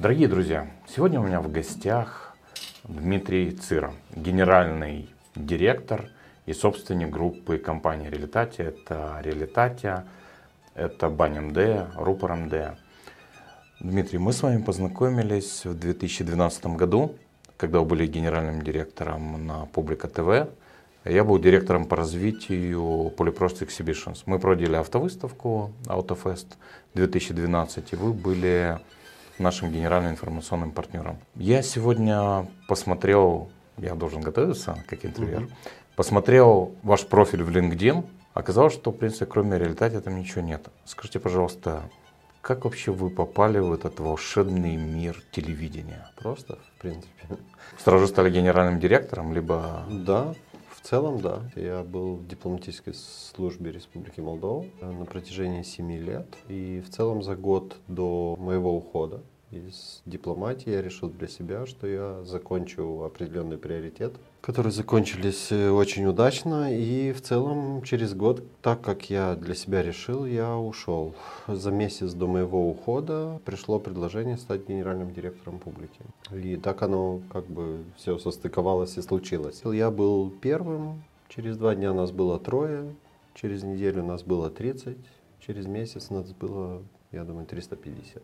Дорогие друзья, сегодня у меня в гостях Дмитрий Цира, генеральный директор и собственник группы компании Релитатия. Это Релитатия, это Бань МД, Рупор МД. Дмитрий, мы с вами познакомились в 2012 году, когда вы были генеральным директором на Публика ТВ. Я был директором по развитию Polyprost Exhibitions. Мы проводили автовыставку Autofest 2012, и вы были нашим генеральным информационным партнером. Я сегодня посмотрел, я должен готовиться как интервьюер, mm-hmm. посмотрел ваш профиль в LinkedIn, оказалось, что, в принципе, кроме реалитета там ничего нет. Скажите, пожалуйста, как вообще вы попали в этот волшебный мир телевидения? Просто, в принципе. Сразу стали генеральным директором, либо... Да, в целом, да. Я был в дипломатической службе Республики Молдова на протяжении семи лет. И в целом за год до моего ухода из дипломатии я решил для себя, что я закончу определенный приоритет, которые закончились э, очень удачно. И в целом через год, так как я для себя решил, я ушел. За месяц до моего ухода пришло предложение стать генеральным директором публики. И так оно как бы все состыковалось и случилось. Я был первым, через два дня нас было трое, через неделю нас было 30, через месяц нас было, я думаю, 350.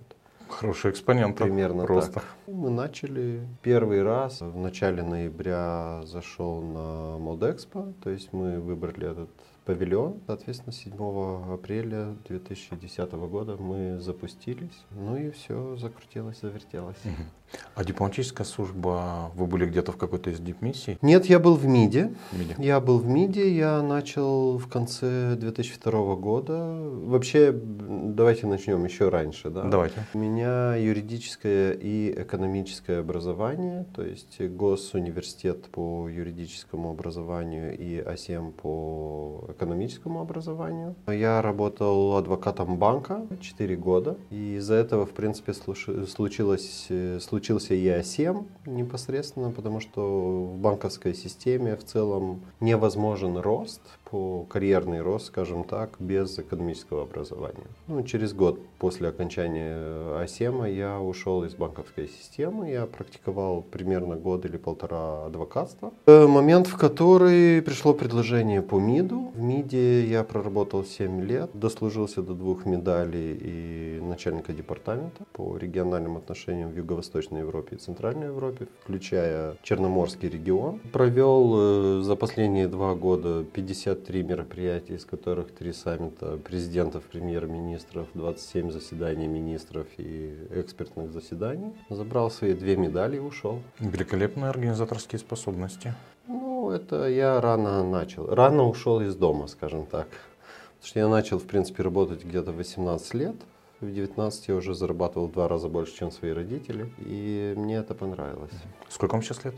Хороший экспонент. Примерно просто. так. Мы начали первый раз в начале ноября зашел на Модекспо, то есть мы выбрали этот павильон. Соответственно, 7 апреля 2010 года мы запустились. Ну и все закрутилось, завертелось. Угу. А дипломатическая служба, вы были где-то в какой-то из дипмиссий? Нет, я был в МИДе. МИДе. Я был в МИДе, я начал в конце 2002 года. Вообще, давайте начнем еще раньше. Да? Давайте. У меня юридическое и экономическое образование, то есть Госуниверситет по юридическому образованию и АСЕМ по экономическому образованию. Я работал адвокатом банка 4 года, и из-за этого, в принципе, случилось, случился ЕА-7 непосредственно, потому что в банковской системе в целом невозможен рост, по карьерный рост, скажем так, без экономического образования. Ну, через год после окончания АСЕМа я ушел из банковской системы, я практиковал примерно год или полтора адвокатства. Э, момент, в который пришло предложение по МИДу. В МИДе я проработал 7 лет, дослужился до двух медалей и начальника департамента по региональным отношениям в Юго-Восточной Европе и Центральной Европе, включая Черноморский регион. Провел э, за последние два года 50 53 мероприятия, из которых 3 саммита президентов, премьер-министров, 27 заседаний министров и экспертных заседаний. Забрал свои две медали и ушел. Великолепные организаторские способности. Ну, это я рано начал. Рано ушел из дома, скажем так. Потому что я начал, в принципе, работать где-то в 18 лет. В 19 я уже зарабатывал в два раза больше, чем свои родители. И мне это понравилось. Сколько вам сейчас лет?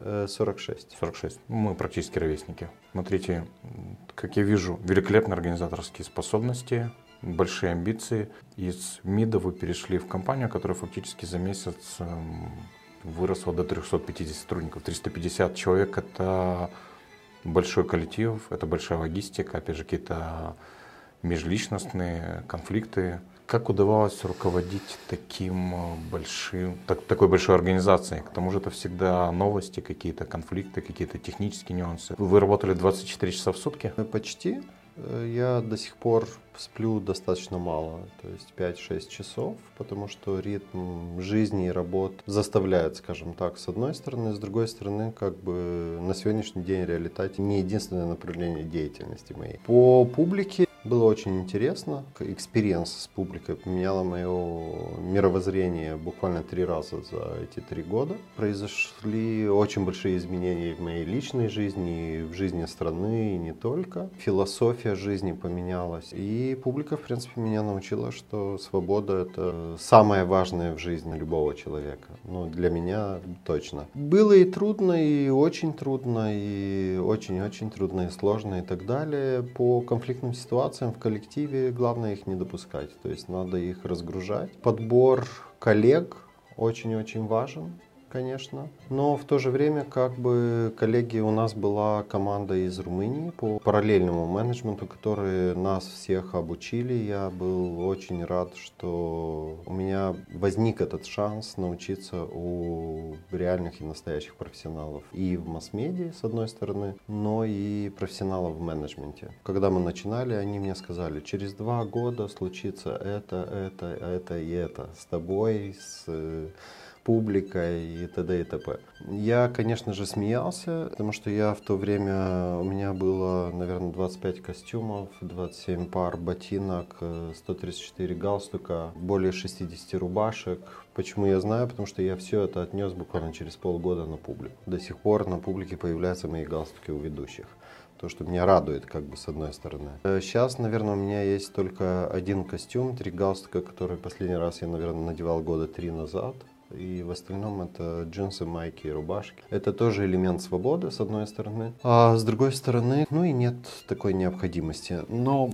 46. 46. Мы практически ровесники. Смотрите, как я вижу, великолепные организаторские способности, большие амбиции. Из МИДа вы перешли в компанию, которая фактически за месяц эм, выросла до 350 сотрудников. 350 человек — это большой коллектив, это большая логистика, опять же, какие-то межличностные конфликты. Как удавалось руководить таким э, большим, так, такой большой организацией? К тому же это всегда новости, какие-то конфликты, какие-то технические нюансы. Вы работали 24 часа в сутки? Почти. Э, я до сих пор сплю достаточно мало, то есть 5-6 часов, потому что ритм жизни и работ заставляет, скажем так, с одной стороны, с другой стороны, как бы на сегодняшний день реалитет не единственное направление деятельности моей. По публике был очень интересный experience с публикой поменяло мое мировоззрение буквально три раза за эти три года. Произошли очень большие изменения в моей личной жизни, в жизни страны и не только. Философия жизни поменялась. И публика, в принципе, меня научила, что свобода — это самое важное в жизни любого человека. Ну, для меня точно. Было и трудно, и очень трудно, и очень-очень трудно, и сложно, и так далее. По конфликтным ситуациям ситуациям в коллективе главное их не допускать. То есть надо их разгружать. Подбор коллег очень-очень важен. Конечно. Но в то же время, как бы, коллеги, у нас была команда из Румынии по параллельному менеджменту, которые нас всех обучили. Я был очень рад, что у меня возник этот шанс научиться у реальных и настоящих профессионалов и в масс-медиа, с одной стороны, но и профессионалов в менеджменте. Когда мы начинали, они мне сказали, через два года случится это, это, это и это с тобой, с публикой и т.д. и т.п. Я, конечно же, смеялся, потому что я в то время, у меня было, наверное, 25 костюмов, 27 пар ботинок, 134 галстука, более 60 рубашек. Почему я знаю? Потому что я все это отнес буквально через полгода на публику. До сих пор на публике появляются мои галстуки у ведущих то, что меня радует, как бы, с одной стороны. Сейчас, э, наверное, у меня есть только один костюм, три галстука, который последний раз я, наверное, надевал года три назад. И в остальном это джинсы, майки и рубашки. Это тоже элемент свободы, с одной стороны. А с другой стороны, ну и нет такой необходимости. Но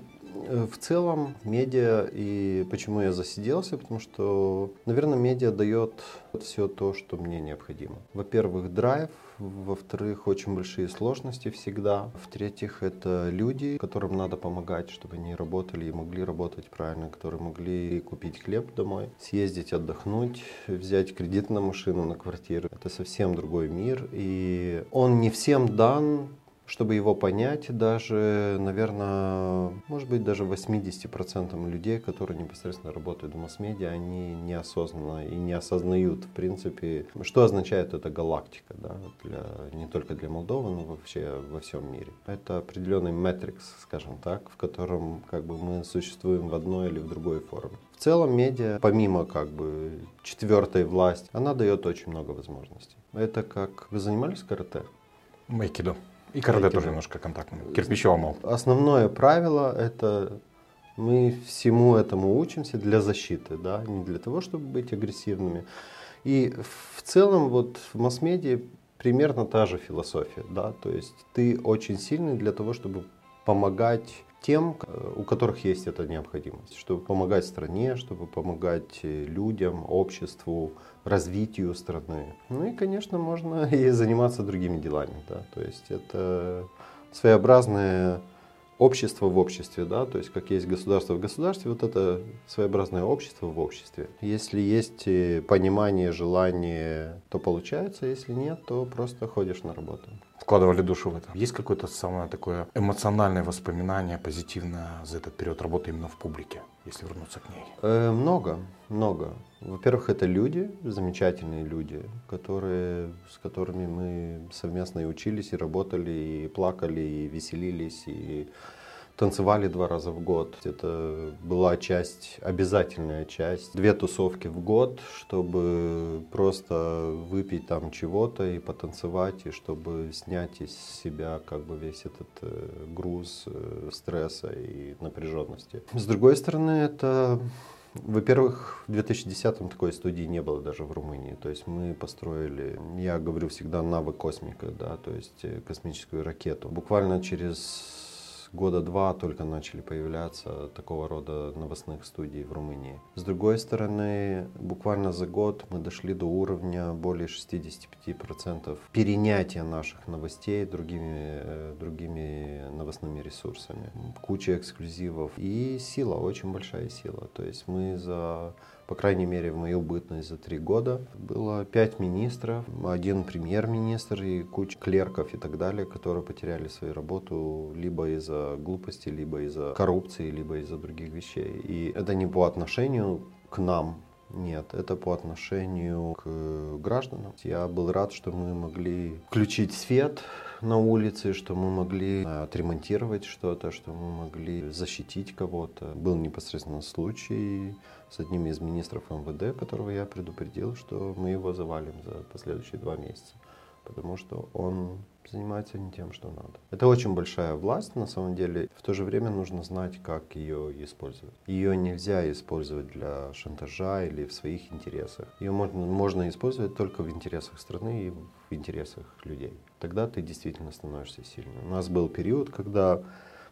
э, в целом медиа и почему я засиделся, потому что, наверное, медиа дает все то, что мне необходимо. Во-первых, драйв, во-вторых, очень большие сложности всегда. В-третьих, это люди, которым надо помогать, чтобы они работали и могли работать правильно, которые могли купить хлеб домой, съездить отдохнуть, взять кредит на машину, на квартиру. Это совсем другой мир, и он не всем дан чтобы его понять, даже, наверное, может быть, даже 80% людей, которые непосредственно работают в масс-медиа, они неосознанно и не осознают, в принципе, что означает эта галактика, да, для, не только для Молдовы, но вообще во всем мире. Это определенный метрикс, скажем так, в котором как бы мы существуем в одной или в другой форме. В целом медиа, помимо как бы четвертой власти, она дает очень много возможностей. Это как... Вы занимались карате? Майкидо. И карате тоже немножко контактный, кирпичевый мол. Основное правило – это мы всему этому учимся для защиты, да, не для того, чтобы быть агрессивными. И в целом вот в масс-медиа примерно та же философия, да, то есть ты очень сильный для того, чтобы помогать тем, у которых есть эта необходимость, чтобы помогать стране, чтобы помогать э, людям, обществу, развитию страны. Ну и, конечно, можно и заниматься другими делами. Да? То есть это своеобразное общество в обществе, да, то есть как есть государство в государстве, вот это своеобразное общество в обществе. Если есть э, понимание, желание, то получается, если нет, то просто ходишь на работу. Вкладывали душу в это. Есть какое-то самое такое эмоциональное воспоминание, позитивное за этот период работы именно в публике, если вернуться к ней? Э, много, много. Во-первых, это люди, замечательные люди, которые, с которыми мы совместно и учились, и работали, и плакали, и веселились, и танцевали два раза в год. Это была часть, обязательная часть. Две тусовки в год, чтобы просто выпить там чего-то и потанцевать, и чтобы снять из себя как бы весь этот э, груз э, стресса и напряженности. С другой стороны, это во-первых, в 2010-м такой студии не было даже в Румынии. То есть мы построили, я говорю всегда, навык космика, да, то есть э, космическую ракету. Буквально через года два только начали появляться такого рода новостных студий в Румынии. С другой стороны, буквально за год мы дошли до уровня более 65% перенятия наших новостей другими, э, другими новостными ресурсами. Куча эксклюзивов и сила, очень большая сила. То есть мы за по крайней мере, в мою бытность за три года. Было пять министров, один премьер-министр и куча клерков и так далее, которые потеряли свою работу либо из-за глупости, либо из-за коррупции, либо из-за других вещей. И это не по отношению к нам, нет, это по отношению к гражданам. Я был рад, что мы могли включить свет на улице, что мы могли отремонтировать что-то, что мы могли защитить кого-то. Был непосредственно случай с одним из министров МВД, которого я предупредил, что мы его завалим за последующие два месяца, потому что он занимается не тем, что надо. Это очень большая власть, на самом деле. В то же время нужно знать, как ее использовать. Ее нельзя использовать для шантажа или в своих интересах. Ее можно, можно использовать только в интересах страны и в интересах людей. Тогда ты действительно становишься сильным. У нас был период, когда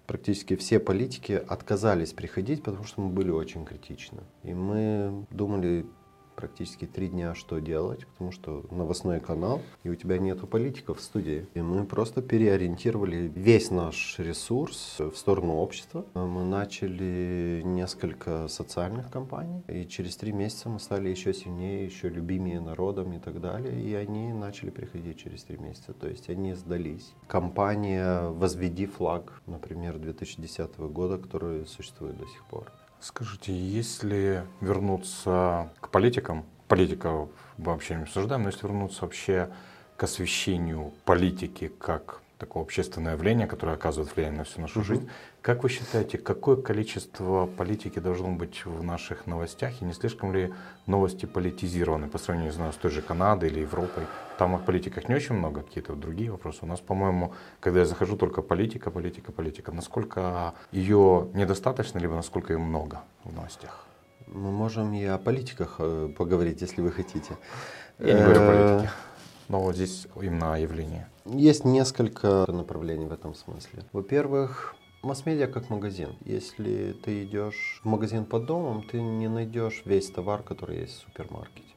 практически все политики отказались приходить, потому что мы были очень критичны. И мы думали, практически три дня, что делать, потому что новостной канал, и у тебя нету политиков в студии. И мы просто переориентировали весь наш ресурс в сторону общества. Мы начали несколько социальных кампаний, и через три месяца мы стали еще сильнее, еще любимее народом и так далее, и они начали приходить через три месяца, то есть они сдались. Компания «Возведи флаг», например, 2010 года, которая существует до сих пор. Скажите, если вернуться к политикам, политика вообще не обсуждаем, но если вернуться вообще к освещению политики как такое общественное явление, которое оказывает влияние на всю нашу mm-hmm. жизнь. Как вы считаете, какое количество политики должно быть в наших новостях, и не слишком ли новости политизированы по сравнению знаю, с той же Канадой или Европой? Там о политиках не очень много, какие-то другие вопросы. У нас, по-моему, когда я захожу, только политика, политика, политика. Насколько ее недостаточно, либо насколько ее много в новостях? Мы можем и о политиках э, поговорить, если вы хотите. Я не говорю о э, политике. Но вот здесь именно явление. Есть несколько направлений в этом смысле. Во-первых, Масс-медиа как магазин. Если ты идешь в магазин под домом, ты не найдешь весь товар, который есть в супермаркете.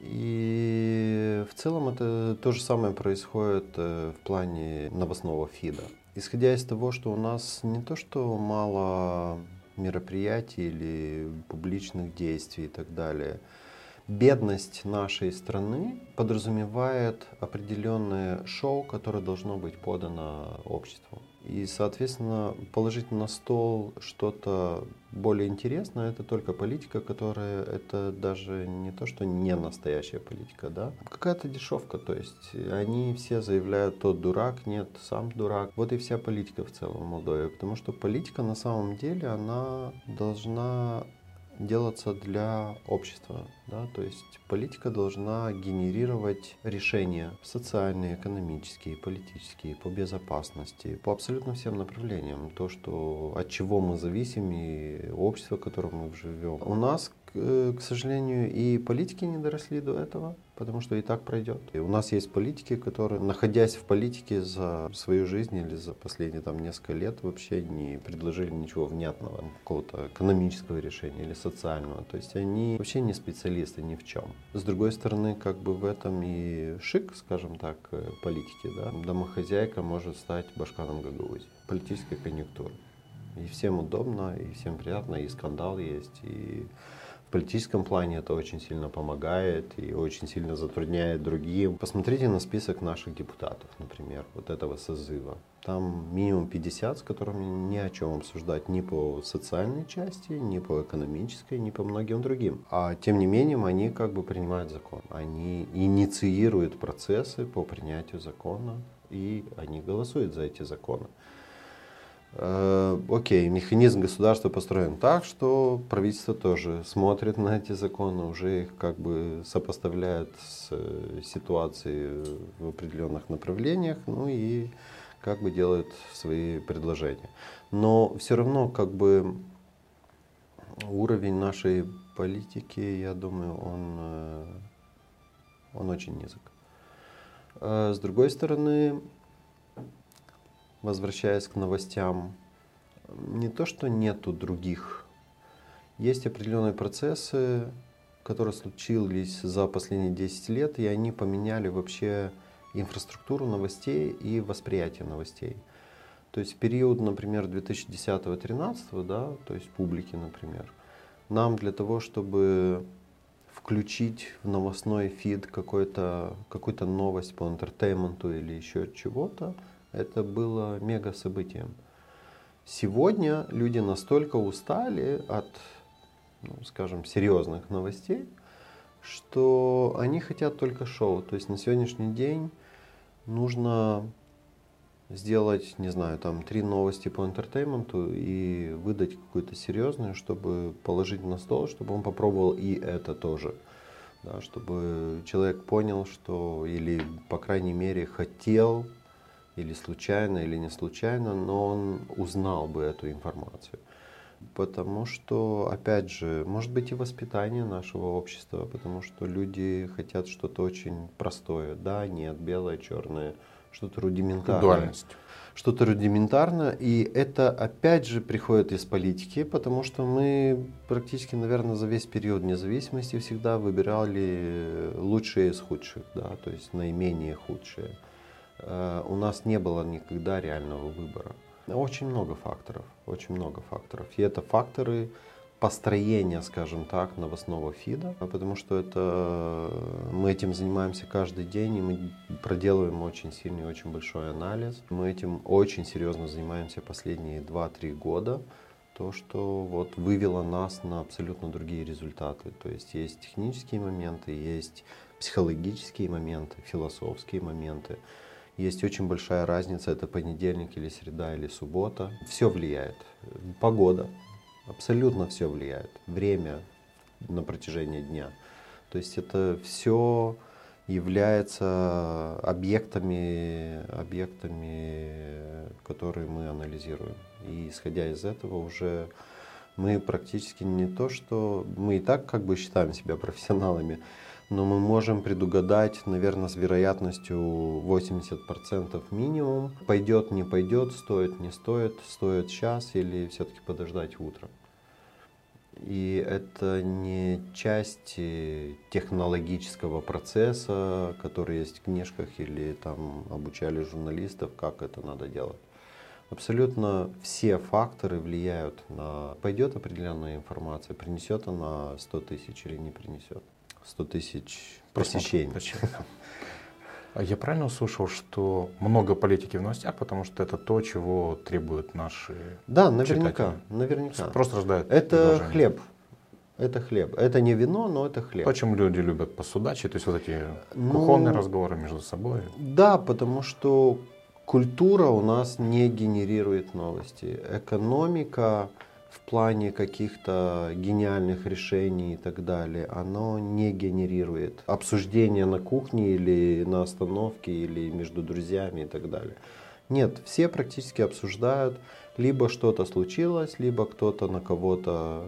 И в целом это то же самое происходит э, в плане новостного фида. Исходя из того, что у нас не то что мало мероприятий или публичных действий и так далее – бедность нашей страны подразумевает определенное шоу, которое должно быть подано обществу. И, соответственно, положить на стол что-то более интересное, это только политика, которая, это даже не то, что не настоящая политика, да, какая-то дешевка, то есть они все заявляют, тот дурак, нет, сам дурак. Вот и вся политика в целом в Молдове, потому что политика на самом деле, она должна делаться для общества. Да? То есть политика должна генерировать решения социальные, экономические, политические, по безопасности, по абсолютно всем направлениям. То, что, от чего мы зависим и общество, в котором мы живем. У нас, к сожалению, и политики не доросли до этого, потому что и так пройдет. И у нас есть политики, которые, находясь в политике за свою жизнь или за последние там несколько лет, вообще не предложили ничего внятного, какого-то экономического решения или социального. То есть они вообще не специалисты ни в чем. С другой стороны, как бы в этом и шик, скажем так, э, политики. Да? Домохозяйка может стать башканом Гагаузии. Политическая конъюнктура. И всем удобно, и всем приятно, и скандал есть, и политическом плане это очень сильно помогает и очень сильно затрудняет другим. Посмотрите на список наших депутатов, например, вот этого созыва. Там минимум 50, с которыми ни о чем обсуждать ни по социальной части, ни по экономической, ни по многим другим. А тем не менее, они как бы принимают закон. Они инициируют процессы по принятию закона, и они голосуют за эти законы. Э, окей, механизм государства построен так, что правительство тоже смотрит на эти законы, уже их как бы сопоставляет с э, ситуацией в определенных направлениях, ну и как бы делает свои предложения. Но все равно как бы уровень нашей политики, я думаю, он, э, он очень низок. С другой стороны, возвращаясь к новостям, не то, что нету других. Есть определенные процессы, которые случились за последние 10 лет, и они поменяли вообще инфраструктуру новостей и восприятие новостей. То есть период, например, 2010-2013, да, то есть публики, например, нам для того, чтобы включить в новостной feed какую-то какую новость по entertainment у или еще чего-то, это было мега событием. Сегодня люди настолько устали от, ну, скажем, серьезных новостей, что они хотят только шоу. То есть на сегодняшний день нужно сделать, не знаю, там три новости по entertainment у и выдать какую-то серьезную, чтобы положить на стол, чтобы он попробовал и это тоже. Да, чтобы человек понял, что или, по крайней мере, хотел или случайно, или не случайно, но он узнал бы эту информацию. Потому что, опять же, может быть и воспитание нашего общества, потому что люди хотят что-то очень простое. Да, нет, белое, черное, что-то рудиментарное. Дуальность. Что-то рудиментарное, и это опять же приходит из политики, потому что мы практически, наверное, за весь период независимости всегда выбирали лучшие из худших, да, то есть наименее худшие. Э, у нас не было никогда реального выбора. Очень много факторов, очень много факторов. И это факторы построения, скажем так, новостного фида, потому что это мы этим занимаемся каждый день, и мы проделываем очень сильный, очень большой анализ. Мы этим очень серьезно занимаемся последние 2-3 года. То, что вот вывело нас на абсолютно другие результаты. То есть есть технические моменты, есть психологические моменты, философские моменты. Есть очень большая разница, это понедельник или среда или суббота. Все влияет. Погода, абсолютно все влияет. Время на протяжении дня. То есть это все является объектами, объектами, которые мы анализируем. И исходя из этого уже мы практически не то, что мы и так как бы считаем себя профессионалами, но мы можем предугадать, наверное, с вероятностью 80% минимум, пойдет, не пойдет, стоит, не стоит, стоит сейчас или все-таки подождать утро. И это не часть технологического процесса, который есть в книжках или там обучали журналистов, как это надо делать. Абсолютно все факторы влияют на пойдет определенная информация, принесет она 100 тысяч или не принесет. 100 тысяч посещений. А я правильно услышал, что много политики в новостях, потому что это то, чего требуют наши Да, наверняка, читатели. наверняка. Просто рождает Это хлеб. Это хлеб. Это не вино, но это хлеб. То, чем люди любят посудачить, то есть вот эти Ну, кухонные разговоры между собой. Да, потому что культура у нас не генерирует новости. Экономика в плане каких-то гениальных решений и так далее, оно не генерирует обсуждения на кухне или на остановке или между друзьями и так далее. Нет, все практически обсуждают, либо что-то случилось, либо кто-то на кого-то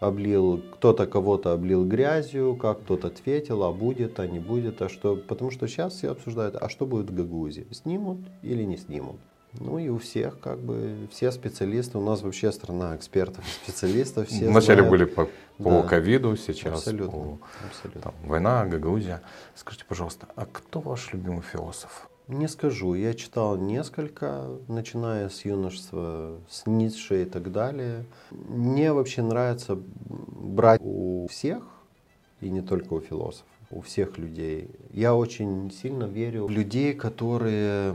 облил, кто-то кого-то облил грязью, как кто-то ответил, а будет, а не будет, а что. Потому что сейчас все обсуждают, а что будет в Гагаузе, снимут или не снимут. Ну и у всех, как бы, все специалисты, у нас вообще страна экспертов, специалистов. Все Вначале знают. были по по Да. ковиду, сейчас Абсолютно, по абсолютно. там, война, Гагаузия. Скажите, пожалуйста, а кто ваш любимый философ? Не скажу, я читал несколько, начиная с юношества, с Ницше и так далее. Мне вообще нравится брать у всех, и не только у философов, у всех людей. Я очень сильно верю в людей, которые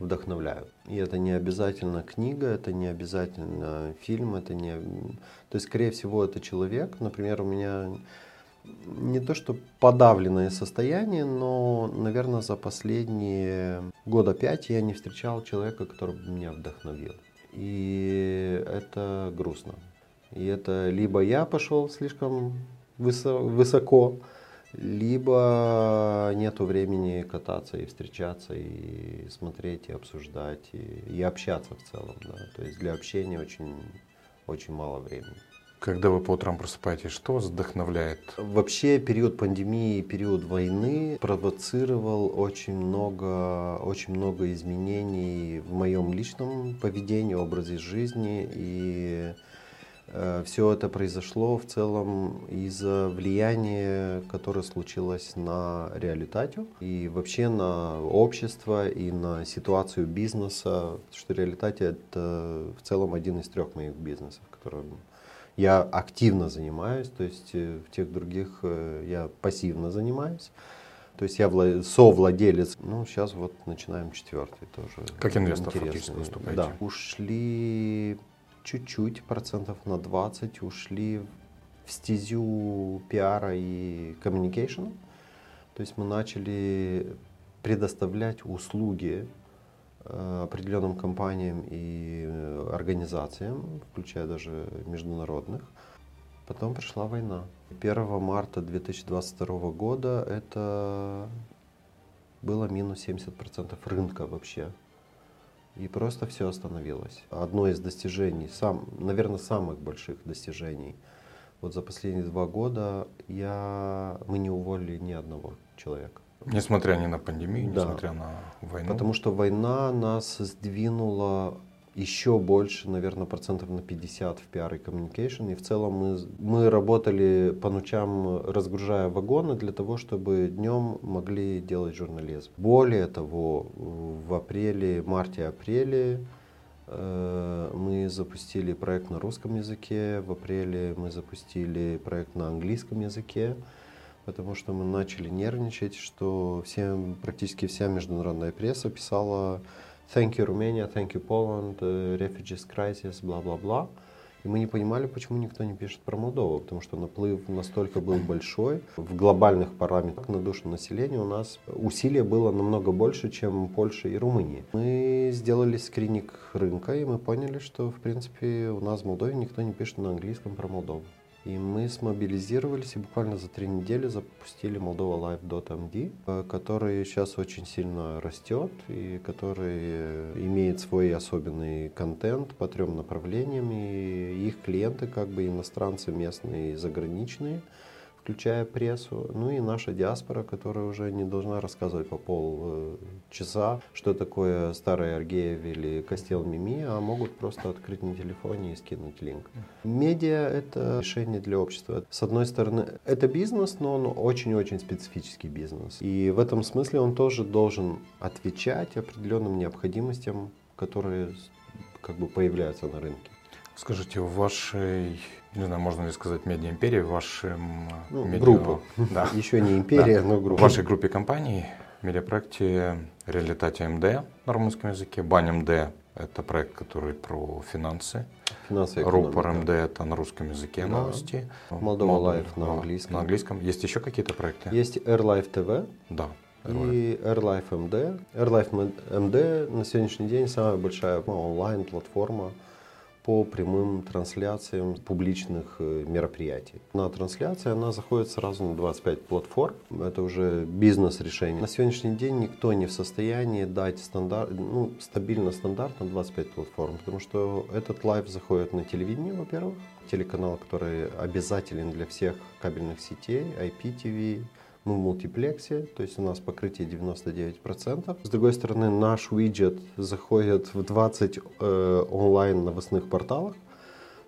вдохновляют. И это не обязательно книга, это не обязательно фильм, это не... То есть, скорее всего, это человек. Например, у меня не то что подавленное состояние, но, наверное, за последние года пять я не встречал человека, который бы меня вдохновил. И это грустно. И это либо я пошел слишком высо- высоко, либо нету времени кататься и встречаться, и смотреть, и обсуждать, и, и общаться в целом. Да. То есть для общения очень, очень мало времени. Когда вы по утрам просыпаетесь, что вас вдохновляет? Вообще период пандемии, период войны провоцировал очень много, очень много изменений в моем личном поведении, образе жизни. И э, все это произошло в целом из-за влияния, которое случилось на реалитатию и вообще на общество и на ситуацию бизнеса. Потому что реалитатия это в целом один из трех моих бизнесов, которым я активно занимаюсь, то есть э, в тех других э, я пассивно занимаюсь. То есть я вла- совладелец. Ну, сейчас вот начинаем четвертый тоже. Как инвестор интересный. фактически выступаете. Да. Ушли чуть-чуть, процентов на 20, ушли в стезю пиара и communication. То есть мы начали предоставлять услуги определенным компаниям и э, организациям, включая даже международных. Потом пришла война. 1 марта 2022 года это было минус 70% рынка вообще. И просто все остановилось. Одно из достижений, сам, наверное, самых больших достижений вот за последние два года я, мы не уволили ни одного человека. Несмотря ни на пандемию, да. несмотря на войну. Потому что война нас сдвинула еще больше, наверное, процентов на 50 в PR и communication. И в целом мы, мы работали по ночам, разгружая вагоны для того, чтобы днем могли делать журнализм. Более того, в апреле, марте-апреле э, мы запустили проект на русском языке, в апреле мы запустили проект на английском языке, потому что мы начали нервничать, что всем, практически вся международная пресса писала Thank you, Romania, thank you, Poland, uh, refugees crisis, бла-бла-бла. И мы не понимали, почему никто не пишет про Молдову, потому что наплыв настолько был большой. В глобальных параметрах на душу населения у нас усилия было намного больше, чем Польша и Румыния. Мы сделали скрининг рынка, и мы поняли, что, в принципе, у нас в Молдове никто не пишет на английском про Молдову. И мы смобилизировались и буквально за три недели запустили Moldova Live.md, э, который сейчас очень сильно растет и который имеет свой особенный контент по трем направлениям. И их клиенты как бы иностранцы местные и заграничные – включая прессу, ну и наша диаспора, которая уже не должна рассказывать по полчаса, что такое старый Аргеев или Костел Мими, а могут просто открыть на телефоне и скинуть линк. Медиа — это решение для общества. С одной стороны, это бизнес, но он очень-очень специфический бизнес. И в этом смысле он тоже должен отвечать определенным необходимостям, которые как бы появляются на рынке. Скажите, в вашей не знаю, можно ли сказать медиа-империи, в вашем ну, медиа... группу. Да. Еще не империя, да. но группа. В вашей группе компаний, медиапроекте Realitatea MD на румынском языке, Bani MD – это проект, который про финансы. Финансы Rupor MD – это на русском языке да. новости. Moldova Live на английском. На английском. Есть еще какие-то проекты? Есть RLive TV. Да. И RLive MD. RLive MD на сегодняшний день самая большая онлайн-платформа по прямым трансляциям публичных э, мероприятий. На трансляции она заходит сразу на 25 платформ. Это уже бизнес-решение. На сегодняшний день никто не в состоянии дать стандарт, ну, стабильно стандарт на 25 платформ, потому что этот live заходит на телевидение, во-первых, телеканал, который обязателен для всех кабельных сетей, IPTV, в мультиплексе, то есть у нас покрытие 99%. С другой стороны, наш виджет заходит в 20 э, онлайн новостных порталах.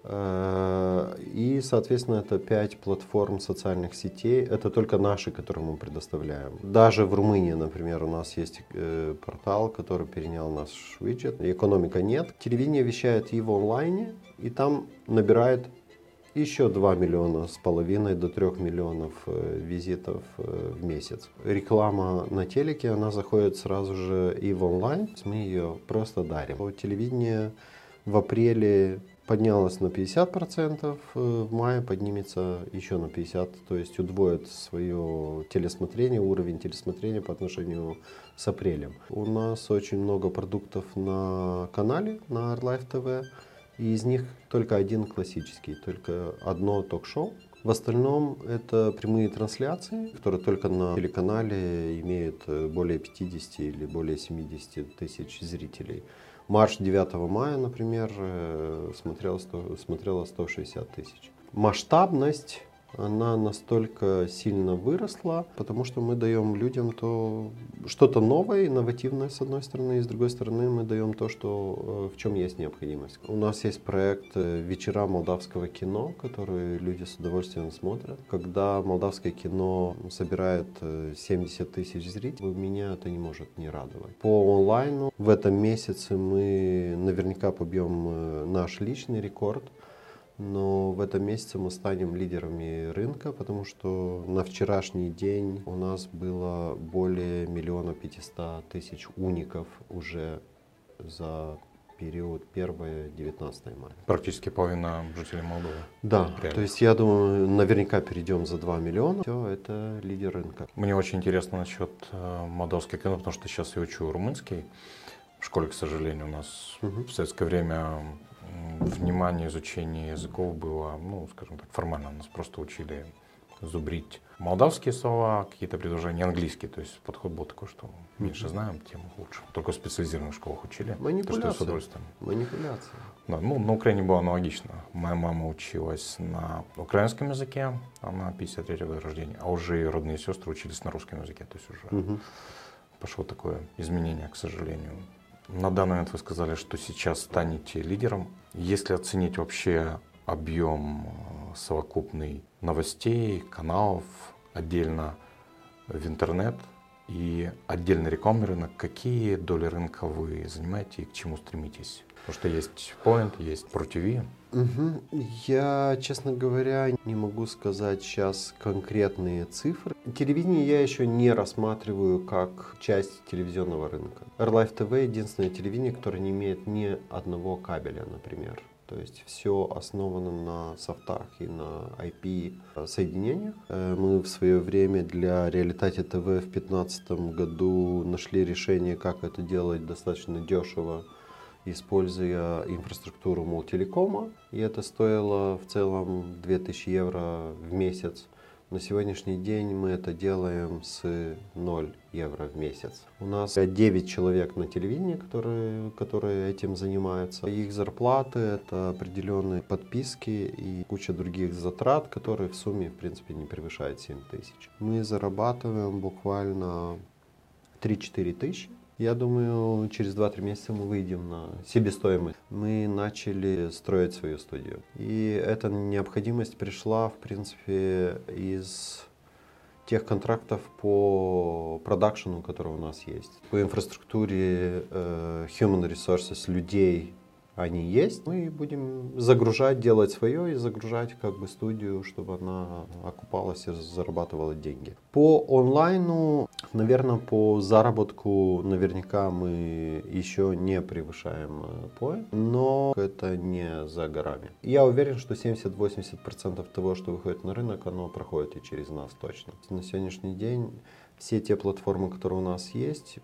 Э, и, соответственно, это 5 платформ социальных сетей. Это только наши, которые мы предоставляем. Даже в Румынии, например, у нас есть э, портал, который перенял наш виджет. Экономика нет. Телевидение вещает и в онлайне, и там набирает еще 2 миллиона с половиной до 3 миллионов э, визитов э, в месяц. Реклама на телеке, она заходит сразу же и в онлайн. Мы ее просто дарим. Телевидение в апреле поднялось на 50%, э, в мае поднимется еще на 50%, то есть удвоит свое телесмотрение, уровень телесмотрения по отношению с апрелем. У нас очень много продуктов на канале, на ArLife TV. И из них только один классический, только одно ток-шоу. В остальном это прямые трансляции, которые только на телеканале имеют э, более 50 или более 70 тысяч зрителей. Марш 9 мая, например, э, смотрел 100, смотрело 160 тысяч. Масштабность она настолько сильно выросла, потому что мы даем людям то что-то новое, инновативное с одной стороны, и с другой стороны мы даем то, что, э, в чем есть необходимость. У нас есть проект э, «Вечера молдавского кино», который люди с удовольствием смотрят. Когда молдавское кино собирает 70 э, тысяч зрителей, меня это не может не радовать. По онлайну в этом месяце мы наверняка побьем наш личный рекорд – но в этом месяце мы станем лидерами рынка, потому что на вчерашний день у нас было более миллиона пятиста тысяч уников уже за период 1-19 мая. Практически половина жителей Молдовы. Да, Реально. то есть я думаю, наверняка перейдем за 2 миллиона. Все, это лидер рынка. Мне очень интересно насчет э, молдавской кино, потому что сейчас я учу румынский. В школе, к сожалению, у нас угу. в советское время внимание изучения языков было, ну, скажем так, формально. Нас просто учили зубрить молдавские слова, какие-то предложения английские. То есть подход был такой, что меньше знаем, тем лучше. Только в специализированных школах учили. Манипуляция. То, что с удовольствием. Манипуляция. Да, ну, на Украине было аналогично. Моя мама училась на украинском языке, она 53 года рождения, а уже ее родные сестры учились на русском языке. То есть уже Мгм. пошло такое изменение, к сожалению. На данный момент вы сказали, что сейчас станете лидером. Если оценить вообще объем э, совокупный новостей, каналов, отдельно в интернет и отдельно рекламный рынок, какие доли рынка вы занимаете и к чему стремитесь? Потому что есть Point, есть ProTV. Мгм. Я, честно говоря, не могу сказать сейчас конкретные цифры. Телевидение я еще не рассматриваю как часть телевизионного рынка. AirLife TV единственное телевидение, которое не имеет ни одного кабеля, например. То есть все основано на софтах и на IP соединениях. Э, Мы в свое время для Реалитати ТВ в 2015 году нашли решение, как это делать достаточно дешево используя инфраструктуру Молтелекома. И это стоило в целом 2000 евро в месяц. На сегодняшний день мы это делаем с 0 евро в месяц. У нас 9 человек на телевидении, которые, которые этим занимаются. Их зарплаты — это определенные подписки и куча других затрат, которые в сумме, в принципе, не превышают 7 тысяч. Мы зарабатываем буквально 3-4 тысячи. Я думаю, через 2-3 месяца мы выйдем на себестоимость. Мы начали строить свою студию. И эта необходимость пришла, в принципе, из тех контрактов по продакшену, которые у нас есть. По инфраструктуре э, human resources людей они есть. Мы будем загружать, делать свое и загружать как бы студию, чтобы она окупалась и зарабатывала деньги. По онлайну, наверное, по заработку наверняка мы еще не превышаем по, но это не за горами. Я уверен, что 70-80% того, что выходит на рынок, оно проходит и через нас точно. На сегодняшний день все те платформы, которые у нас есть,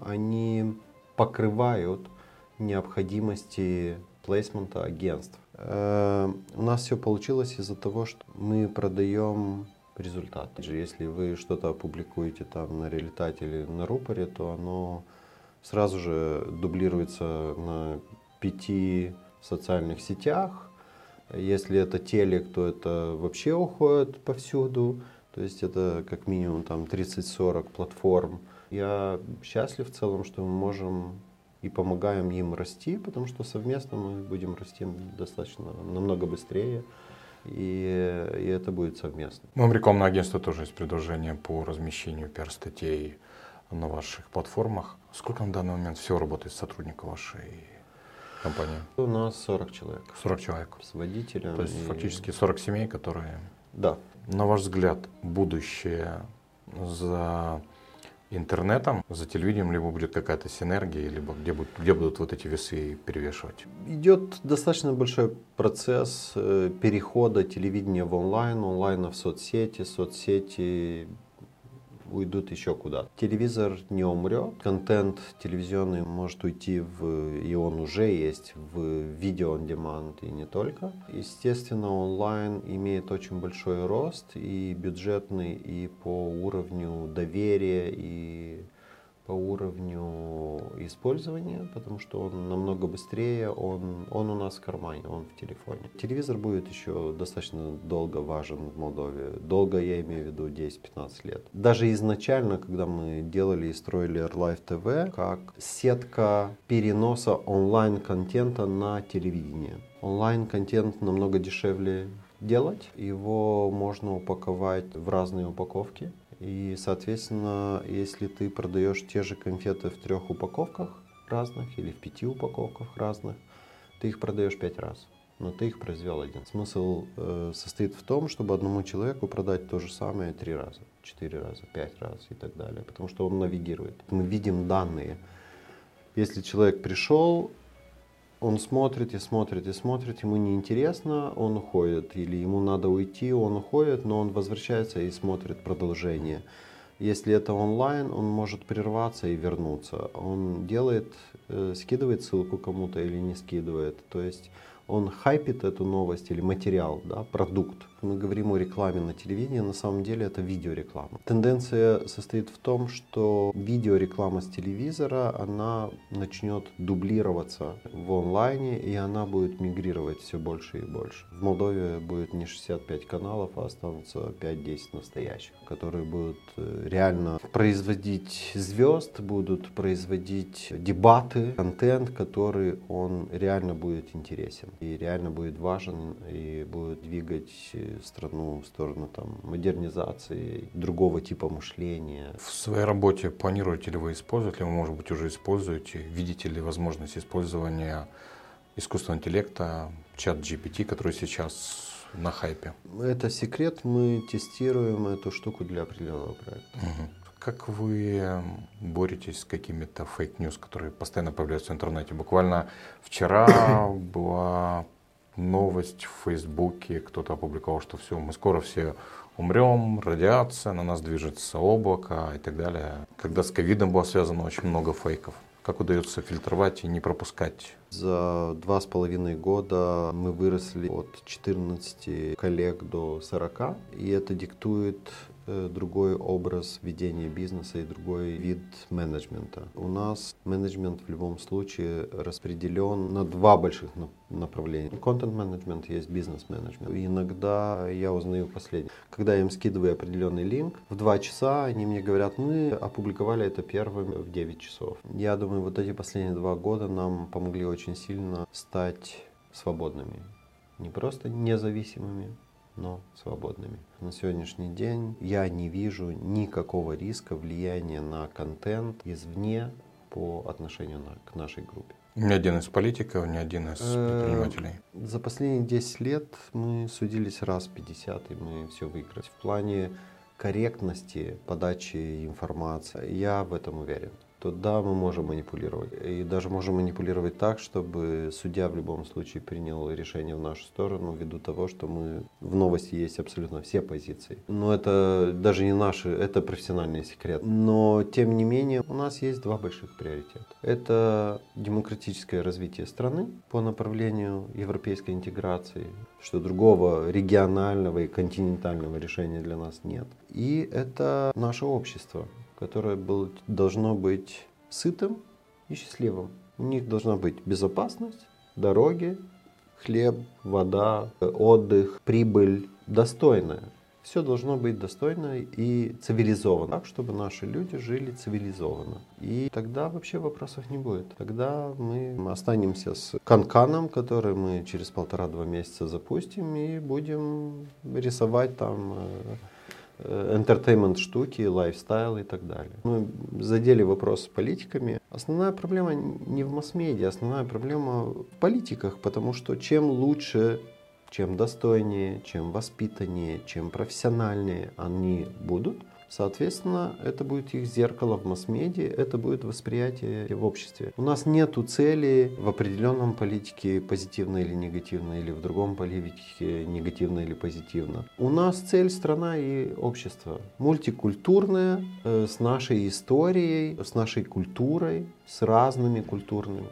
они покрывают необходимости плейсмента агентств. Э, У нас все получилось из-за того, что мы продаем результат. Если вы что-то опубликуете там на Реалитате или на Рупоре, то оно сразу же дублируется на пяти социальных сетях. Если это телек, то это вообще уходит повсюду. То есть это как минимум там 30-40 платформ. Я счастлив в целом, что мы можем и помогаем им расти, потому что совместно мы будем расти достаточно намного быстрее, и, и это будет совместно. Ну, рекламное агентство тоже есть предложение по размещению пиар-статей на ваших платформах. Сколько на данный момент всего работает сотрудников вашей компании? У нас 40 человек 40 человек. с водителем. То есть и- фактически 40 семей, которые, Да. на ваш взгляд, будущее за интернетом, за телевидением, либо будет какая-то синергия, либо где, будут, где будут вот эти весы перевешивать? Идет достаточно большой процесс э, перехода телевидения в онлайн, онлайна в соцсети, соцсети уйдут еще куда. Телевизор не умрет, контент телевизионный может уйти в, и он уже есть, в видео on demand и не только. Естественно, онлайн имеет очень большой рост и бюджетный, и по уровню доверия, и по уровню использования, потому что он намного быстрее, он, он у нас в кармане, он в телефоне. Телевизор будет еще достаточно долго важен в Молдове. Долго я имею в виду 10-15 лет. Даже изначально, когда мы делали и строили AirLife TV, как сетка переноса онлайн-контента на телевидение. Онлайн-контент намного дешевле делать. Его можно упаковать в разные упаковки. И, соответственно, если ты продаешь те же конфеты в трех упаковках разных или в пяти упаковках разных, ты их продаешь пять раз. Но ты их произвел один. Смысл э, состоит в том, чтобы одному человеку продать то же самое три раза, четыре раза, пять раз и так далее. Потому что он навигирует. Мы видим данные. Если человек пришел, он смотрит и смотрит и смотрит, ему неинтересно, он уходит. Или ему надо уйти, он уходит, но он возвращается и смотрит продолжение. Если это онлайн, он может прерваться и вернуться. Он делает, э, скидывает ссылку кому-то или не скидывает. То есть он хайпит эту новость или материал, да, продукт. Мы говорим о рекламе на телевидении, на самом деле это видеореклама. Тенденция состоит в том, что видеореклама с телевизора, она начнет дублироваться в онлайне, и она будет мигрировать все больше и больше. В Молдове будет не 65 каналов, а останутся 5-10 настоящих, которые будут э, реально производить звезд, будут производить дебаты, контент, который он реально будет интересен и реально будет важен и будет двигать э, страну в сторону там, модернизации, другого типа мышления. В своей работе планируете ли вы использовать, или вы, может быть, уже используете, видите ли возможность использования искусственного интеллекта, ChatGPT, который сейчас на хайпе? Это секрет, мы тестируем эту штуку для определенного проекта. Угу. Как вы боретесь с какими-то fake news, которые постоянно появляются в интернете? Буквально вчера была новость в Фейсбуке, кто-то опубликовал, что все, мы скоро все умрем, радиация, на нас движется облако и так далее. Когда с ковидом было связано очень много фейков. Как удается фильтровать и не пропускать? За два с половиной года мы выросли от 14 коллег до 40, и это диктует другой образ ведения бизнеса и другой вид менеджмента. У нас менеджмент в любом случае распределен на два больших направления. Контент-менеджмент есть бизнес-менеджмент. Иногда я узнаю последнее. Когда я им скидываю определенный линк, в два часа они мне говорят, мы опубликовали это первым в 9 часов. Я думаю, вот эти последние два года нам помогли очень сильно стать свободными. Не просто независимыми, но свободными. На сегодняшний день я не вижу никакого риска влияния на контент извне по отношению на, к нашей группе. Ни один из политиков, ни один из э, предпринимателей. За последние 10 лет мы судились раз 50, и мы все выиграли. В плане корректности подачи информации я в этом уверен то да, мы можем манипулировать. И даже можем манипулировать так, чтобы судья в любом случае принял решение в нашу сторону ввиду того, что мы в новости есть абсолютно все позиции. Но это даже не наши, это профессиональный секрет. Но тем не менее у нас есть два больших приоритета. Это демократическое развитие страны по направлению европейской интеграции, что другого регионального и континентального решения для нас нет. И это наше общество, которое был, должно быть сытым и счастливым. У них должна быть безопасность, дороги, хлеб, вода, отдых, прибыль достойная. Все должно быть достойно и цивилизованно, так, чтобы наши люди жили цивилизованно. И тогда вообще вопросов не будет. Тогда мы останемся с канканом, который мы через полтора-два месяца запустим и будем рисовать там э, entertainment штуки, лайфстайл и так далее. Мы задели вопрос с политиками. Основная проблема не в масс-медиа, основная проблема в политиках, потому что чем лучше, чем достойнее, чем воспитаннее, чем профессиональнее они будут, Соответственно, это будет их зеркало в масс-медиа, это будет восприятие в обществе. У нас нет цели в определенном политике позитивно или негативно, или в другом политике негативно или позитивно. У нас цель страна и общество. Мультикультурное, э, с нашей историей, с нашей культурой, с разными культурными,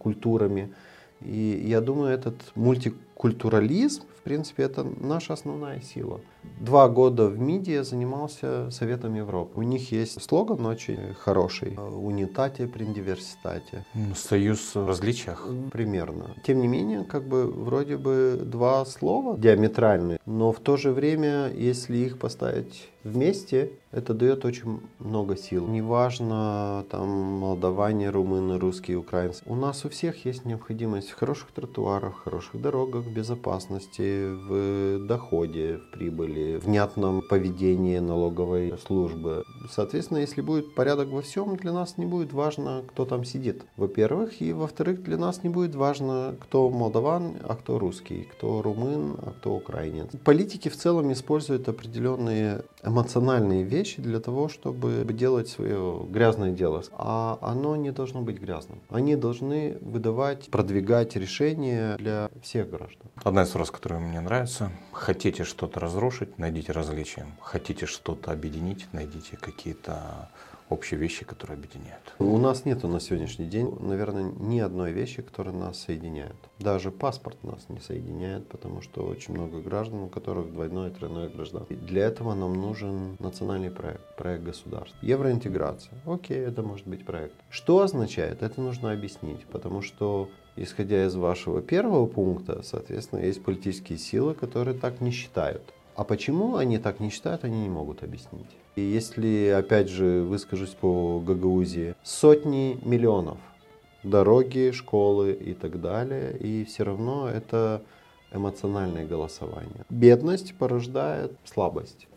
культурами. И я думаю, этот мультикультурализм, в принципе, это наша основная сила. Два года в МИДе я занимался Советом Европы. У них есть слоган очень хороший. Унитате при диверситате. Союз в различиях? Примерно. Тем не менее, как бы вроде бы два слова диаметральные, но в то же время, если их поставить вместе, это дает очень много сил. Неважно, там, молдаване, румыны, русские, украинцы. У нас у всех есть необходимость в хороших тротуарах, хороших дорогах, в безопасности, в доходе, в прибыли, внятном поведении налоговой службы. Соответственно, если будет порядок во всем, для нас не будет важно, кто там сидит. Во-первых. И во-вторых, для нас не будет важно, кто молдаван, а кто русский, кто румын, а кто украинец. Политики в целом используют определенные эмоциональные вещи для того, чтобы делать свое грязное дело. А оно не должно быть грязным. Они должны выдавать, продвигать решения для всех граждан. Одна из фраз, которая мне нравится. Хотите что-то разрушить, найдите различия. Хотите что-то объединить, найдите какие-то общие вещи, которые объединяют. У нас нету на сегодняшний день, наверное, ни одной вещи, которая нас соединяет. Даже паспорт нас не соединяет, потому что очень много граждан, у которых двойное и тройное гражданство. Для этого нам нужен национальный проект, проект государства. Евроинтеграция. Окей, это может быть проект. Что означает? Это нужно объяснить, потому что исходя из вашего первого пункта, соответственно, есть политические силы, которые так не считают. А почему они так не считают, они не могут объяснить. И если, опять же, выскажусь по Гагаузии, сотни миллионов дороги, школы и так далее, и все равно это эмоциональное голосование. Бедность порождает слабость.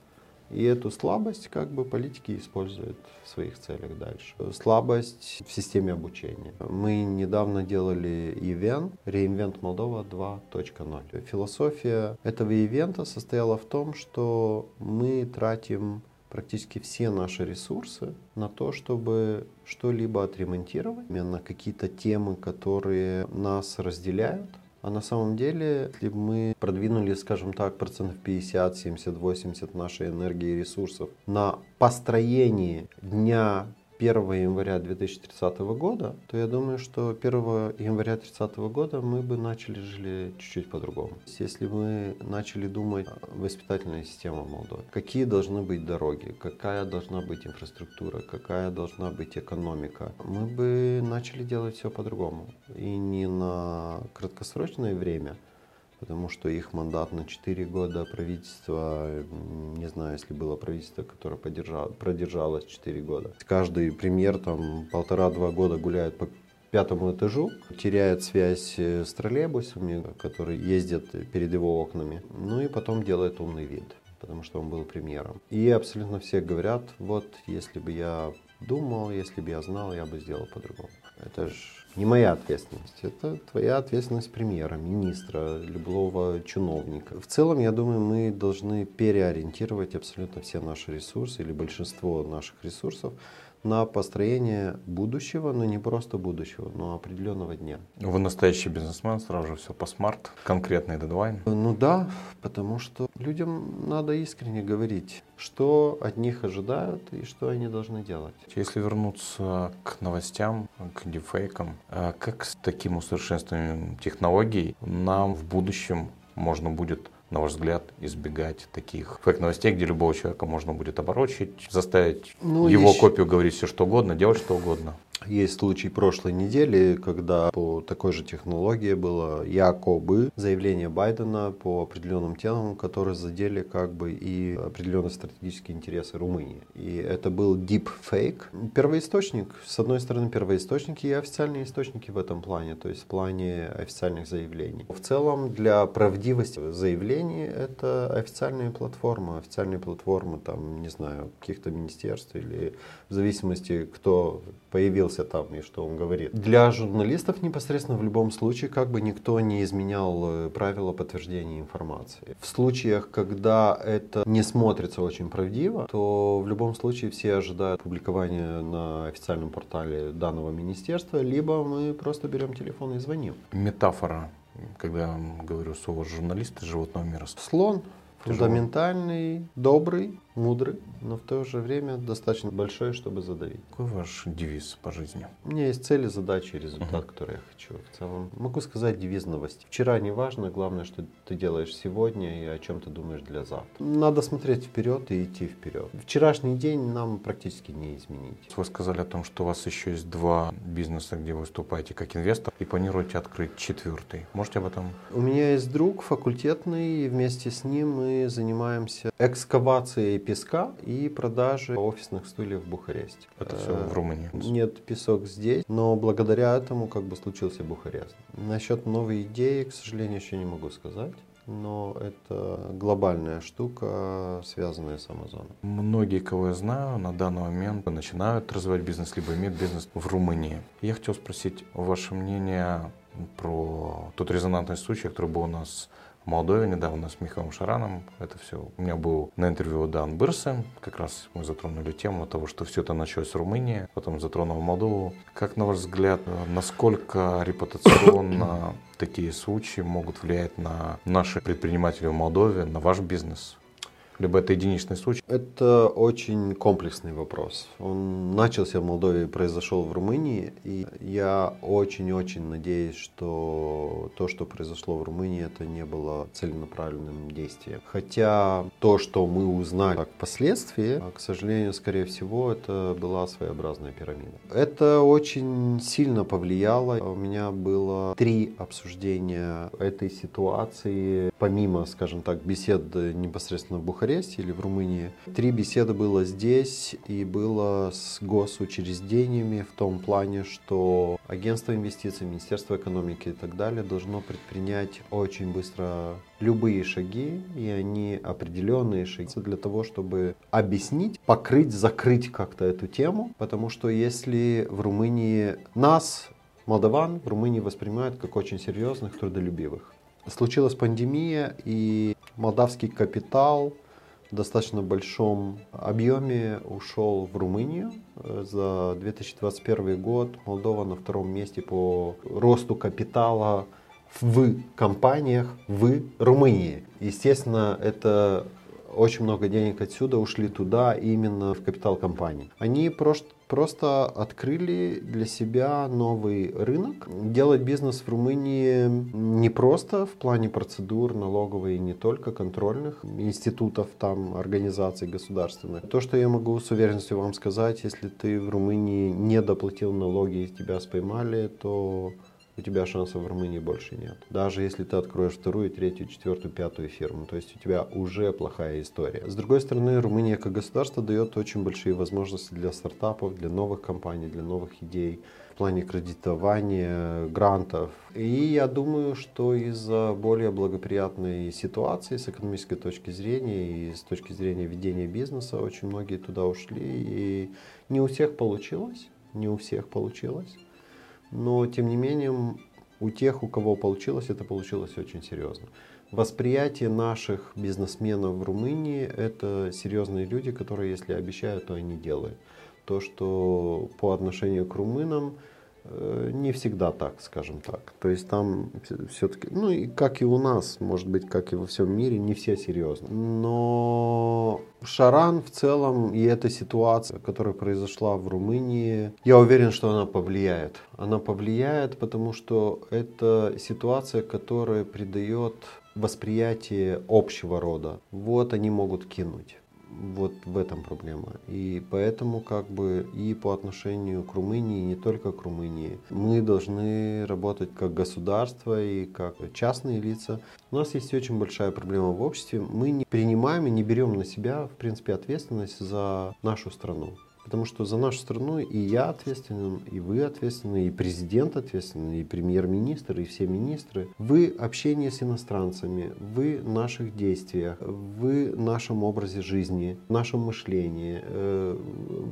И эту слабость как бы политики используют в своих целях дальше. Слабость в системе обучения. Мы недавно делали ивент Reinvent Moldova 2.0. Философия этого ивента состояла в том, что мы тратим практически все наши ресурсы на то, чтобы что-либо отремонтировать, именно какие-то темы, которые нас разделяют, а на самом деле, если мы продвинули, скажем так, процентов 50, 70, 80 нашей энергии и ресурсов на построении дня 1 января 2030 года, то я думаю, что 1 января 2030 года мы бы начали жили чуть-чуть по-другому. Если мы начали думать воспитательная система Молдовы, какие должны быть дороги, какая должна быть инфраструктура, какая должна быть экономика, мы бы начали делать все по-другому. И не на краткосрочное время, потому что их мандат на 4 года правительства, не знаю, если было правительство, которое поддержало, продержалось 4 года. Каждый премьер там полтора-два года гуляет по пятому этажу, теряет связь с троллейбусами, которые ездят перед его окнами, ну и потом делает умный вид потому что он был премьером. И абсолютно все говорят, вот если бы я думал, если бы я знал, я бы сделал по-другому. Это же не моя ответственность, это твоя ответственность премьера, министра, любого чиновника. В целом, я думаю, мы должны переориентировать абсолютно все наши ресурсы или большинство наших ресурсов на построение будущего, но не просто будущего, но определенного дня. Вы настоящий бизнесмен, сразу же все по смарт, конкретный дедлайн? Ну да, потому что людям надо искренне говорить, что от них ожидают и что они должны делать. Если вернуться к новостям, к дефейкам, а как с таким усовершенствованием технологий нам в будущем можно будет на ваш взгляд, избегать таких фейк-новостей, где любого человека можно будет оборочить, заставить ну, его есть... копию говорить все что угодно, делать что угодно? Есть случай прошлой недели, когда по такой же технологии было якобы заявление Байдена по определенным темам, которые задели как бы и определенные стратегические интересы Румынии. И это был deep fake. Первоисточник, с одной стороны, первоисточники и официальные источники в этом плане, то есть в плане официальных заявлений. В целом, для правдивости заявлений это официальные платформы, официальные платформы, там, не знаю, каких-то министерств или в зависимости, кто появился там и что он говорит. Для журналистов непосредственно в любом случае как бы никто не изменял э, правила подтверждения информации. В случаях, когда это не смотрится очень правдиво, то в любом случае все ожидают публикования на официальном портале данного министерства, либо мы просто берем телефон и звоним. Метафора, когда я говорю слово журналисты животного мира. Слон фундаментальный, добрый, мудрый, но в то же время достаточно большой, чтобы задавить. Какой ваш девиз по жизни? У меня есть цели, задачи, результат, uh-huh. который я хочу. В целом могу сказать девиз новости. Вчера не важно, главное, что ты делаешь сегодня и о чем ты думаешь для завтра. Надо смотреть вперед и идти вперед. Вчерашний день нам практически не изменить. Вы сказали о том, что у вас еще есть два бизнеса, где вы выступаете как инвестор и планируете открыть четвертый. Можете об этом? У меня есть друг факультетный, и вместе с ним мы занимаемся экскавацией песка и продажи офисных стульев в Бухаресте. Это все в Румынии? Нет, песок здесь, но благодаря этому как бы случился Бухарест. Насчет новой идеи, к сожалению, еще не могу сказать но это глобальная штука, связанная с Амазоном. Многие, кого я знаю, на данный момент начинают развивать бизнес, либо имеют бизнес в Румынии. Я хотел спросить ваше мнение про тот резонансный случай, который был у нас Молдове недавно с Михаилом Шараном. Это все. У меня был на интервью Дан Бырсы. Как раз мы затронули тему того, что все это началось в Румынии, потом затронул Молдову. Как, на ваш взгляд, насколько репутационно такие случаи могут влиять на наших предпринимателей в Молдове, на ваш бизнес? Либо это единичный случай? Это очень комплексный вопрос. Он начался в Молдове произошел в Румынии. И я очень-очень надеюсь, что то, что произошло в Румынии, это не было целенаправленным действием. Хотя то, что мы узнали как последствия, к сожалению, скорее всего, это была своеобразная пирамида. Это очень сильно повлияло. У меня было три обсуждения этой ситуации, помимо, скажем так, бесед непосредственно в Бухаресте Бухаресте или в Румынии. Три беседы было здесь и было с госучреждениями в том плане, что агентство инвестиций, Министерство экономики и так далее должно предпринять очень быстро любые шаги, и они определенные шаги для того, чтобы объяснить, покрыть, закрыть как-то эту тему, потому что если в Румынии нас, молдаван, в Румынии воспринимают как очень серьезных, трудолюбивых. Случилась пандемия, и молдавский капитал достаточно большом объеме ушел в Румынию. За 2021 год Молдова на втором месте по росту капитала в компаниях в Румынии. Естественно, это очень много денег отсюда ушли туда, именно в капитал компании. Они просто, просто открыли для себя новый рынок. Делать бизнес в Румынии не просто в плане процедур налоговой и не только контрольных институтов, там, организаций государственных. То, что я могу с уверенностью вам сказать, если ты в Румынии не доплатил налоги и тебя споймали, то у тебя шансов в Румынии больше нет. Даже если ты откроешь вторую, третью, четвертую, пятую фирму, то есть у тебя уже плохая история. С другой стороны, Румыния как государство дает очень большие возможности для стартапов, для новых компаний, для новых идей в плане кредитования, грантов. И я думаю, что из-за более благоприятной ситуации с экономической точки зрения и с точки зрения ведения бизнеса, очень многие туда ушли. И не у всех получилось, не у всех получилось. Но, тем не менее, у тех, у кого получилось, это получилось очень серьезно. Восприятие наших бизнесменов в Румынии – это серьезные люди, которые, если обещают, то они делают. То, что по отношению к румынам – не всегда так, скажем так. То есть там все-таки, ну и как и у нас, может быть, как и во всем мире, не все серьезно. Но Шаран в целом и эта ситуация, которая произошла в Румынии, я уверен, что она повлияет. Она повлияет, потому что это ситуация, которая придает восприятие общего рода. Вот они могут кинуть вот в этом проблема. И поэтому как бы и по отношению к Румынии, не только к Румынии, мы должны работать как государство и как частные лица. У нас есть очень большая проблема в обществе. Мы не принимаем и не берем на себя, в принципе, ответственность за нашу страну. Потому что за нашу страну и я ответственен, и вы ответственны, и президент ответственен, и премьер-министр, и все министры. Вы общение с иностранцами, вы в наших действиях, вы в нашем образе жизни, в нашем мышлении, э,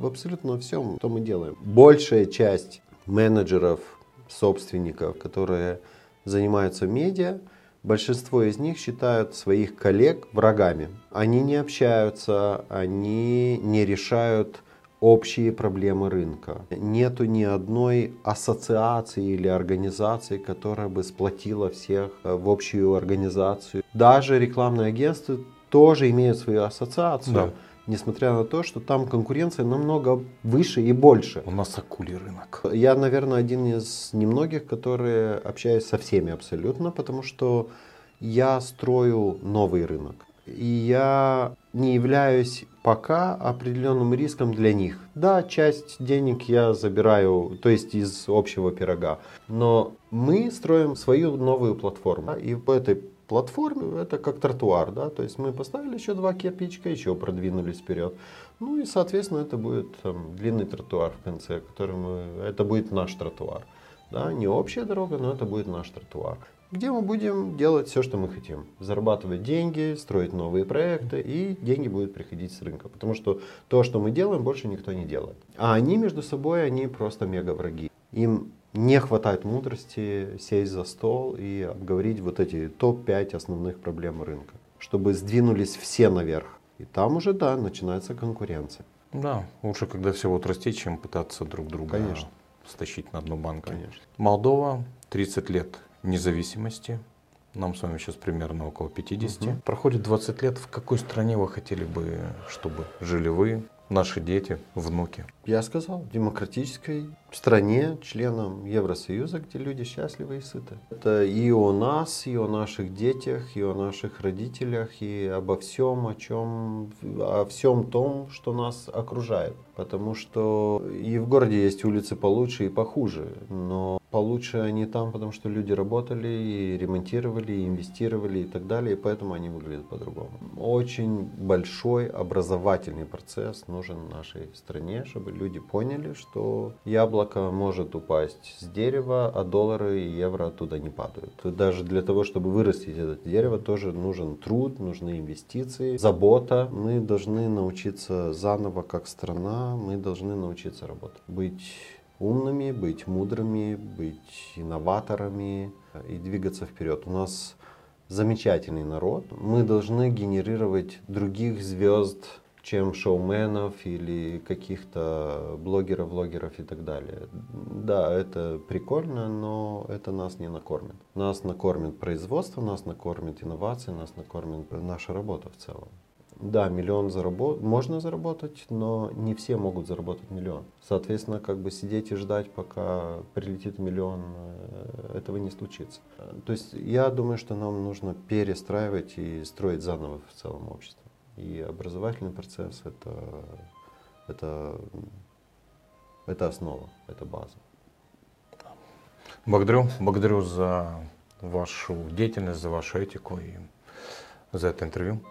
в абсолютно всем, что мы делаем. Большая часть менеджеров, собственников, которые занимаются медиа, большинство из них считают своих коллег врагами. Они не общаются, они не решают общие проблемы рынка. Нету ни одной ассоциации или организации, которая бы сплотила всех э, в общую организацию. Даже рекламные агентства тоже имеют свою ассоциацию. Да. Несмотря на то, что там конкуренция намного выше и больше. У нас акулий рынок. Я, наверное, один из немногих, которые общаюсь со всеми абсолютно, потому что я строю новый рынок. И я не являюсь пока определенным риском для них. Да, часть денег я забираю, то есть из общего пирога, но мы строим свою новую платформу. И по этой платформе это как тротуар, да, то есть мы поставили еще два кирпичика, еще продвинулись вперед. Ну и, соответственно, это будет там, длинный тротуар в конце, который мы, это будет наш тротуар. Да, не общая дорога, но это будет наш тротуар где мы будем делать все, что мы хотим. Зарабатывать деньги, строить новые проекты, и деньги будут приходить с рынка. Потому что то, что мы делаем, больше никто не делает. А они между собой, они просто мега враги. Им не хватает мудрости сесть за стол и обговорить вот эти топ-5 основных проблем рынка, чтобы сдвинулись все наверх. И там уже, да, начинается конкуренция. Да, лучше, когда все вот расти, чем пытаться друг друга Конечно. стащить на дно банка. Конечно. Молдова 30 лет независимости, Нам с вами сейчас примерно около 50. Угу. Проходит 20 лет. В какой стране вы хотели бы, чтобы жили вы, наши дети, внуки? Я сказал, в демократической стране, членом Евросоюза, где люди счастливы и сыты. Это и о нас, и о наших детях, и о наших родителях, и обо всем, о чем, о всем том, что нас окружает. Потому что и в городе есть улицы получше и похуже, но получше они там, потому что люди работали и ремонтировали, и инвестировали и так далее, и поэтому они выглядят по-другому. Очень большой образовательный процесс нужен нашей стране, чтобы люди поняли, что яблоко может упасть с дерева, а доллары и евро оттуда не падают. Даже для того, чтобы вырастить это дерево, тоже нужен труд, нужны инвестиции, забота. Мы должны научиться заново, как страна, мы должны научиться работать. Быть умными, быть мудрыми, быть инноваторами и двигаться вперед. У нас замечательный народ. Мы должны генерировать других звезд, чем шоуменов или каких-то блогеров, блогеров и так далее. Да, это прикольно, но это нас не накормит. Нас накормит производство, нас накормит инновации, нас накормит наша работа в целом. Да, миллион заработ... можно заработать, но не все могут заработать миллион. Соответственно, как бы сидеть и ждать, пока прилетит миллион, э, этого не случится. То есть я думаю, что нам нужно перестраивать и строить заново в целом общество. И образовательный процесс это, это, это основа, это база. Благодарю, благодарю за вашу деятельность, за вашу этику и за это интервью.